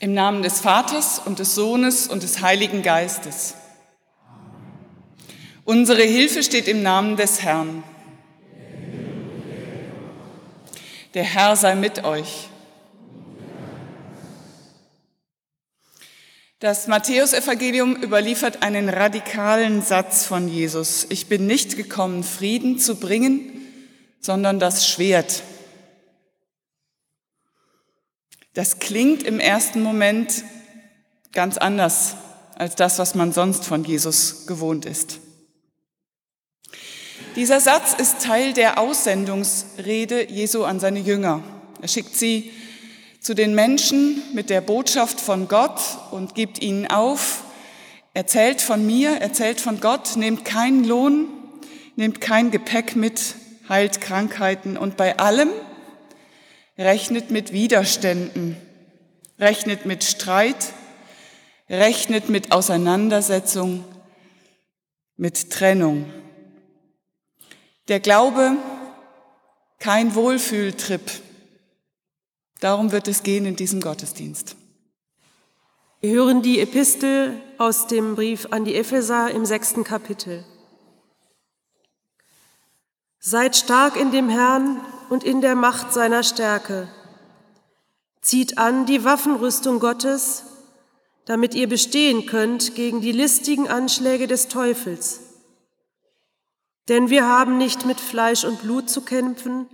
Im Namen des Vaters und des Sohnes und des Heiligen Geistes. Unsere Hilfe steht im Namen des Herrn. Der Herr sei mit euch. Das Matthäusevangelium überliefert einen radikalen Satz von Jesus. Ich bin nicht gekommen, Frieden zu bringen, sondern das Schwert. Das klingt im ersten Moment ganz anders als das, was man sonst von Jesus gewohnt ist. Dieser Satz ist Teil der Aussendungsrede Jesu an seine Jünger. Er schickt sie zu den Menschen mit der Botschaft von Gott und gibt ihnen auf, erzählt von mir, erzählt von Gott, nehmt keinen Lohn, nehmt kein Gepäck mit, heilt Krankheiten und bei allem rechnet mit Widerständen, rechnet mit Streit, rechnet mit Auseinandersetzung, mit Trennung. Der Glaube, kein Wohlfühltrip. Darum wird es gehen in diesem Gottesdienst. Wir hören die Epistel aus dem Brief an die Epheser im sechsten Kapitel. Seid stark in dem Herrn und in der Macht seiner Stärke. Zieht an die Waffenrüstung Gottes, damit ihr bestehen könnt gegen die listigen Anschläge des Teufels. Denn wir haben nicht mit Fleisch und Blut zu kämpfen,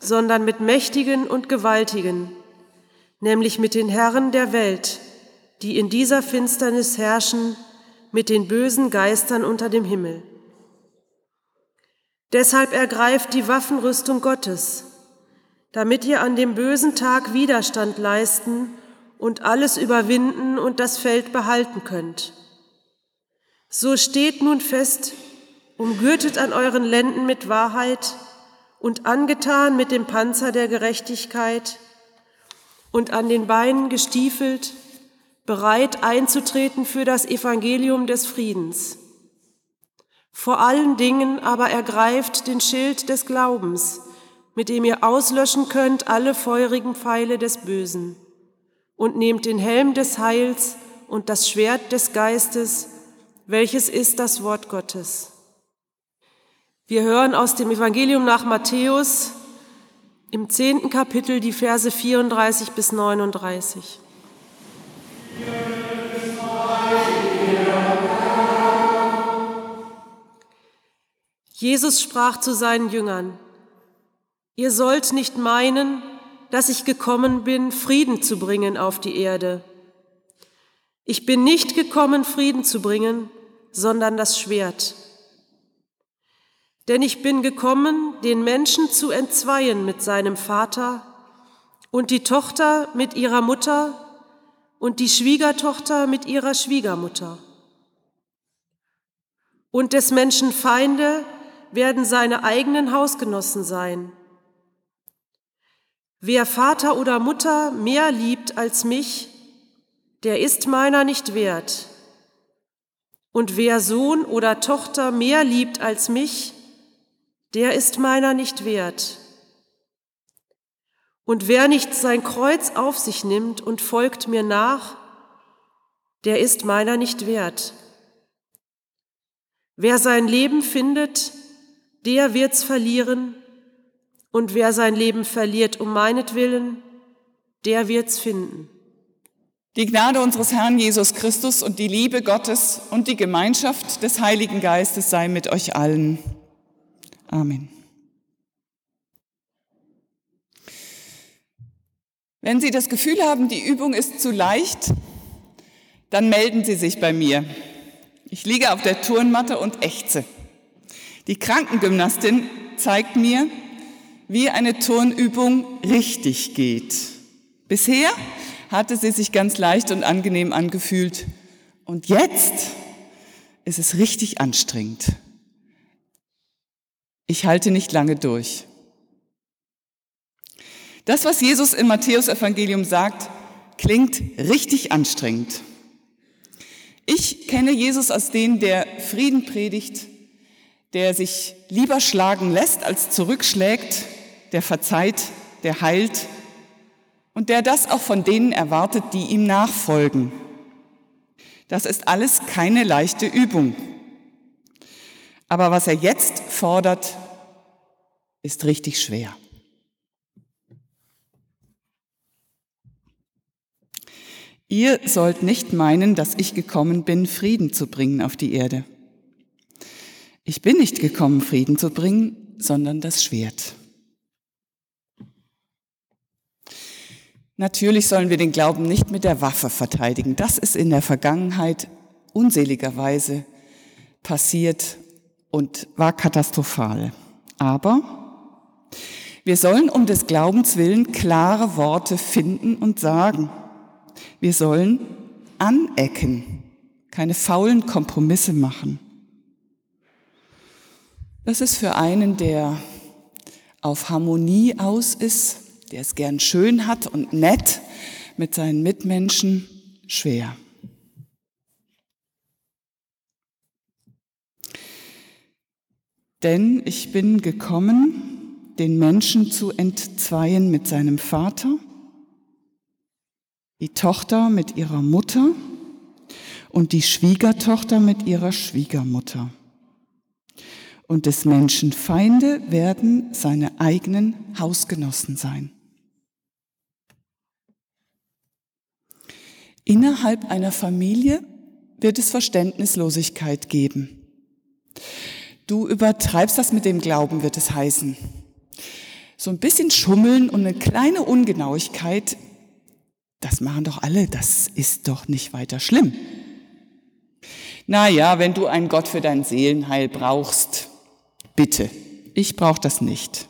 sondern mit Mächtigen und Gewaltigen, nämlich mit den Herren der Welt, die in dieser Finsternis herrschen, mit den bösen Geistern unter dem Himmel. Deshalb ergreift die Waffenrüstung Gottes, damit ihr an dem bösen Tag Widerstand leisten und alles überwinden und das Feld behalten könnt. So steht nun fest, umgürtet an euren Lenden mit Wahrheit und angetan mit dem Panzer der Gerechtigkeit und an den Beinen gestiefelt, bereit einzutreten für das Evangelium des Friedens. Vor allen Dingen aber ergreift den Schild des Glaubens, mit dem ihr auslöschen könnt alle feurigen Pfeile des Bösen, und nehmt den Helm des Heils und das Schwert des Geistes, welches ist das Wort Gottes. Wir hören aus dem Evangelium nach Matthäus im zehnten Kapitel die Verse 34 bis 39. Jesus sprach zu seinen Jüngern, Ihr sollt nicht meinen, dass ich gekommen bin, Frieden zu bringen auf die Erde. Ich bin nicht gekommen, Frieden zu bringen, sondern das Schwert. Denn ich bin gekommen, den Menschen zu entzweien mit seinem Vater und die Tochter mit ihrer Mutter und die Schwiegertochter mit ihrer Schwiegermutter. Und des Menschen Feinde werden seine eigenen Hausgenossen sein. Wer Vater oder Mutter mehr liebt als mich, der ist meiner nicht wert. Und wer Sohn oder Tochter mehr liebt als mich, der ist meiner nicht wert. Und wer nicht sein Kreuz auf sich nimmt und folgt mir nach, der ist meiner nicht wert. Wer sein Leben findet, der wird's verlieren, und wer sein Leben verliert um meinetwillen, der wird's finden. Die Gnade unseres Herrn Jesus Christus und die Liebe Gottes und die Gemeinschaft des Heiligen Geistes sei mit euch allen. Amen. Wenn Sie das Gefühl haben, die Übung ist zu leicht, dann melden Sie sich bei mir. Ich liege auf der Turnmatte und ächze. Die Krankengymnastin zeigt mir, wie eine Turnübung richtig geht. Bisher hatte sie sich ganz leicht und angenehm angefühlt. Und jetzt ist es richtig anstrengend. Ich halte nicht lange durch. Das, was Jesus im Matthäusevangelium sagt, klingt richtig anstrengend. Ich kenne Jesus als den, der Frieden predigt, der sich lieber schlagen lässt, als zurückschlägt, der verzeiht, der heilt, und der das auch von denen erwartet, die ihm nachfolgen. Das ist alles keine leichte Übung. Aber was er jetzt fordert, ist richtig schwer. Ihr sollt nicht meinen, dass ich gekommen bin, Frieden zu bringen auf die Erde. Ich bin nicht gekommen, Frieden zu bringen, sondern das Schwert. Natürlich sollen wir den Glauben nicht mit der Waffe verteidigen. Das ist in der Vergangenheit unseligerweise passiert und war katastrophal. Aber wir sollen um des Glaubens willen klare Worte finden und sagen. Wir sollen anecken, keine faulen Kompromisse machen. Das ist für einen, der auf Harmonie aus ist, der es gern schön hat und nett mit seinen Mitmenschen, schwer. Denn ich bin gekommen, den Menschen zu entzweien mit seinem Vater, die Tochter mit ihrer Mutter und die Schwiegertochter mit ihrer Schwiegermutter. Und des Menschen Feinde werden seine eigenen Hausgenossen sein. Innerhalb einer Familie wird es Verständnislosigkeit geben. Du übertreibst das mit dem Glauben, wird es heißen. So ein bisschen Schummeln und eine kleine Ungenauigkeit, das machen doch alle, das ist doch nicht weiter schlimm. Na ja, wenn du einen Gott für dein Seelenheil brauchst, bitte, ich brauche das nicht.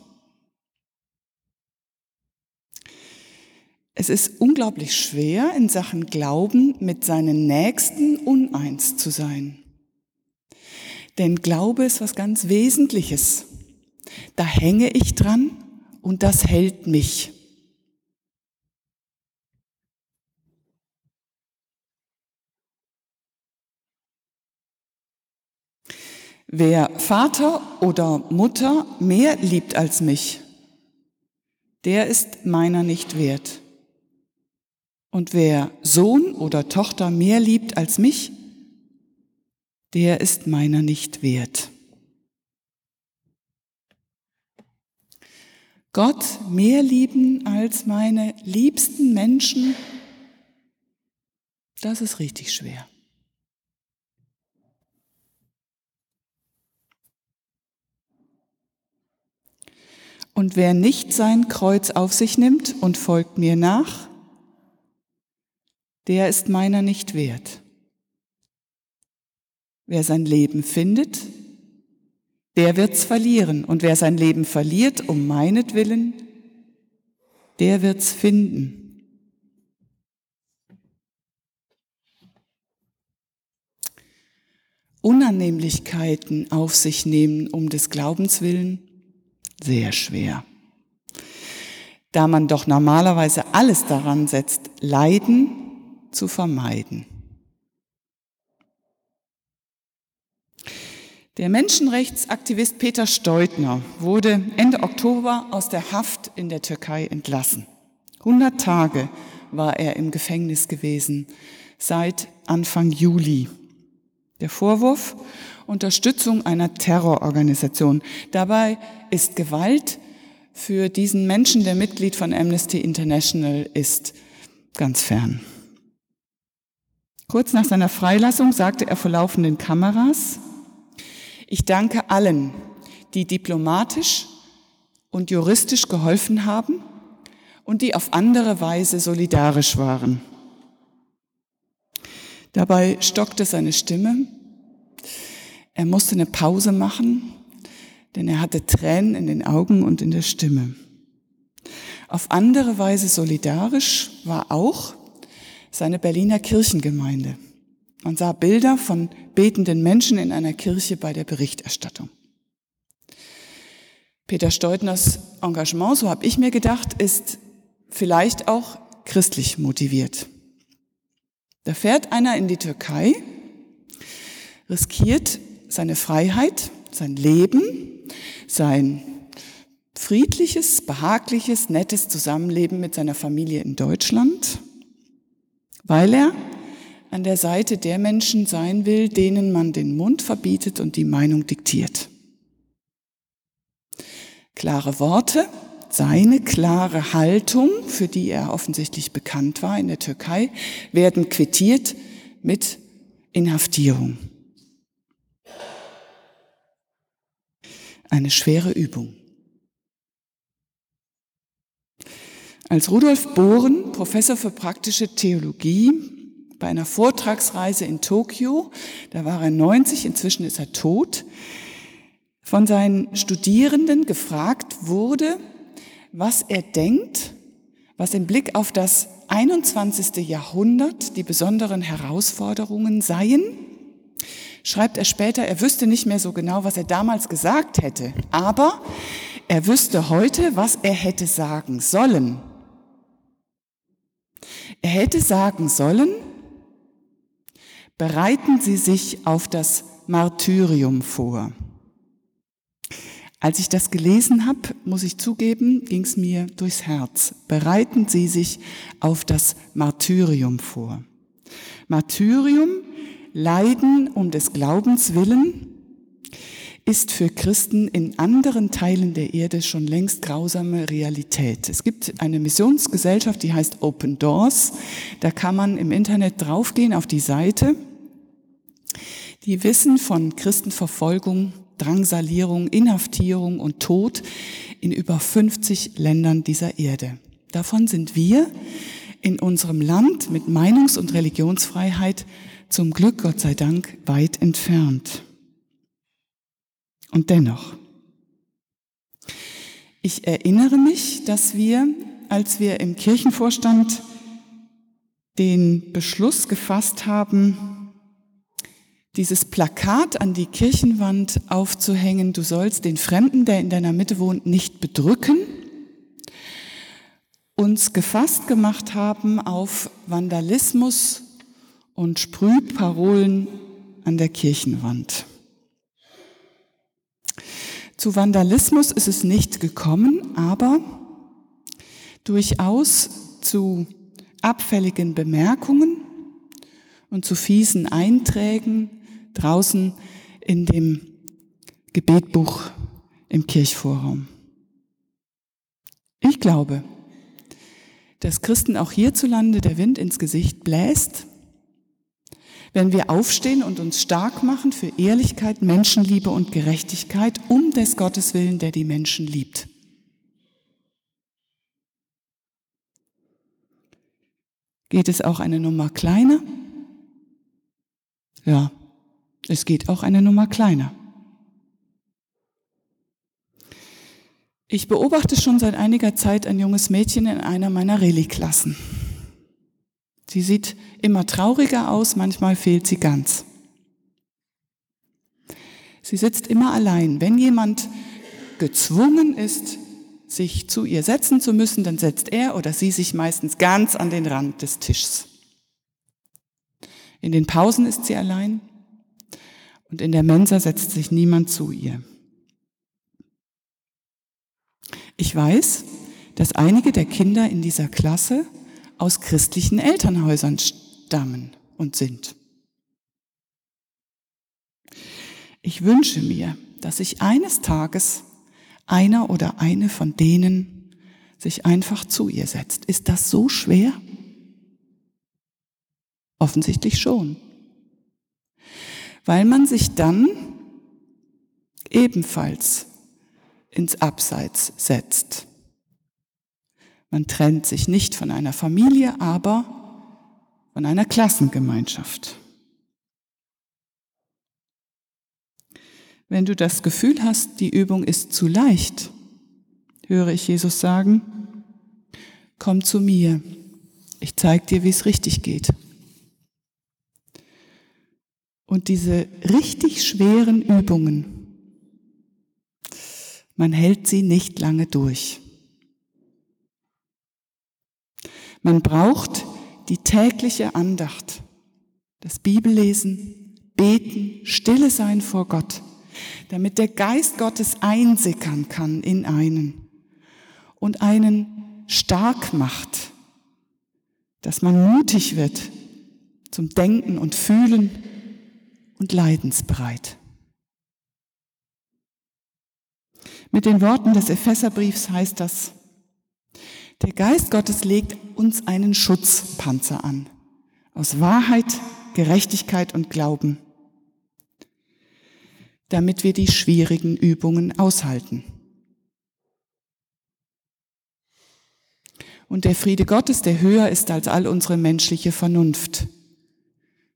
Es ist unglaublich schwer, in Sachen Glauben mit seinen Nächsten uneins zu sein. Denn Glaube ist was ganz Wesentliches. Da hänge ich dran und das hält mich. Wer Vater oder Mutter mehr liebt als mich, der ist meiner nicht wert. Und wer Sohn oder Tochter mehr liebt als mich, der ist meiner nicht wert. Gott mehr lieben als meine liebsten Menschen, das ist richtig schwer. Und wer nicht sein Kreuz auf sich nimmt und folgt mir nach, der ist meiner nicht wert. Wer sein Leben findet, der wird's verlieren. Und wer sein Leben verliert um meinetwillen, der wird's finden. Unannehmlichkeiten auf sich nehmen um des Glaubens willen, sehr schwer. Da man doch normalerweise alles daran setzt, Leiden zu vermeiden. Der Menschenrechtsaktivist Peter Steutner wurde Ende Oktober aus der Haft in der Türkei entlassen. 100 Tage war er im Gefängnis gewesen, seit Anfang Juli. Der Vorwurf Unterstützung einer Terrororganisation. Dabei ist Gewalt für diesen Menschen, der Mitglied von Amnesty International ist, ganz fern. Kurz nach seiner Freilassung sagte er vor laufenden Kameras, ich danke allen, die diplomatisch und juristisch geholfen haben und die auf andere Weise solidarisch waren. Dabei stockte seine Stimme. Er musste eine Pause machen, denn er hatte Tränen in den Augen und in der Stimme. Auf andere Weise solidarisch war auch seine Berliner Kirchengemeinde. Man sah Bilder von betenden Menschen in einer Kirche bei der Berichterstattung. Peter Steutners Engagement, so habe ich mir gedacht, ist vielleicht auch christlich motiviert. Da fährt einer in die Türkei, riskiert seine Freiheit, sein Leben, sein friedliches, behagliches, nettes Zusammenleben mit seiner Familie in Deutschland, weil er an der Seite der Menschen sein will, denen man den Mund verbietet und die Meinung diktiert. Klare Worte, seine klare Haltung, für die er offensichtlich bekannt war in der Türkei, werden quittiert mit Inhaftierung. Eine schwere Übung. Als Rudolf Bohren, Professor für praktische Theologie, bei einer Vortragsreise in Tokio, da war er 90, inzwischen ist er tot, von seinen Studierenden gefragt wurde, was er denkt, was im Blick auf das 21. Jahrhundert die besonderen Herausforderungen seien, schreibt er später, er wüsste nicht mehr so genau, was er damals gesagt hätte, aber er wüsste heute, was er hätte sagen sollen. Er hätte sagen sollen, bereiten Sie sich auf das Martyrium vor. Als ich das gelesen habe, muss ich zugeben, ging es mir durchs Herz. Bereiten Sie sich auf das Martyrium vor. Martyrium, Leiden um des Glaubens willen, ist für Christen in anderen Teilen der Erde schon längst grausame Realität. Es gibt eine Missionsgesellschaft, die heißt Open Doors. Da kann man im Internet draufgehen auf die Seite. Die wissen von Christenverfolgung, Drangsalierung, Inhaftierung und Tod in über 50 Ländern dieser Erde. Davon sind wir in unserem Land mit Meinungs- und Religionsfreiheit zum Glück, Gott sei Dank, weit entfernt. Und dennoch, ich erinnere mich, dass wir, als wir im Kirchenvorstand den Beschluss gefasst haben, dieses Plakat an die Kirchenwand aufzuhängen, du sollst den Fremden, der in deiner Mitte wohnt, nicht bedrücken, uns gefasst gemacht haben auf Vandalismus und Sprühparolen an der Kirchenwand. Zu Vandalismus ist es nicht gekommen, aber durchaus zu abfälligen Bemerkungen und zu fiesen Einträgen draußen in dem Gebetbuch im Kirchvorraum. Ich glaube, dass Christen auch hierzulande der Wind ins Gesicht bläst wenn wir aufstehen und uns stark machen für Ehrlichkeit, Menschenliebe und Gerechtigkeit um des Gottes willen, der die Menschen liebt. Geht es auch eine Nummer kleiner? Ja, es geht auch eine Nummer kleiner. Ich beobachte schon seit einiger Zeit ein junges Mädchen in einer meiner Reli-Klassen. Sie sieht immer trauriger aus, manchmal fehlt sie ganz. Sie sitzt immer allein. Wenn jemand gezwungen ist, sich zu ihr setzen zu müssen, dann setzt er oder sie sich meistens ganz an den Rand des Tisches. In den Pausen ist sie allein und in der Mensa setzt sich niemand zu ihr. Ich weiß, dass einige der Kinder in dieser Klasse aus christlichen Elternhäusern stammen und sind. Ich wünsche mir, dass sich eines Tages einer oder eine von denen sich einfach zu ihr setzt. Ist das so schwer? Offensichtlich schon. Weil man sich dann ebenfalls ins Abseits setzt. Man trennt sich nicht von einer Familie, aber von einer Klassengemeinschaft. Wenn du das Gefühl hast, die Übung ist zu leicht, höre ich Jesus sagen, komm zu mir, ich zeige dir, wie es richtig geht. Und diese richtig schweren Übungen, man hält sie nicht lange durch. Man braucht die tägliche Andacht, das Bibellesen, Beten, Stille sein vor Gott, damit der Geist Gottes einsickern kann in einen und einen stark macht, dass man mutig wird zum Denken und Fühlen und leidensbereit. Mit den Worten des Epheserbriefs heißt das, der Geist Gottes legt uns einen Schutzpanzer an, aus Wahrheit, Gerechtigkeit und Glauben, damit wir die schwierigen Übungen aushalten. Und der Friede Gottes, der höher ist als all unsere menschliche Vernunft,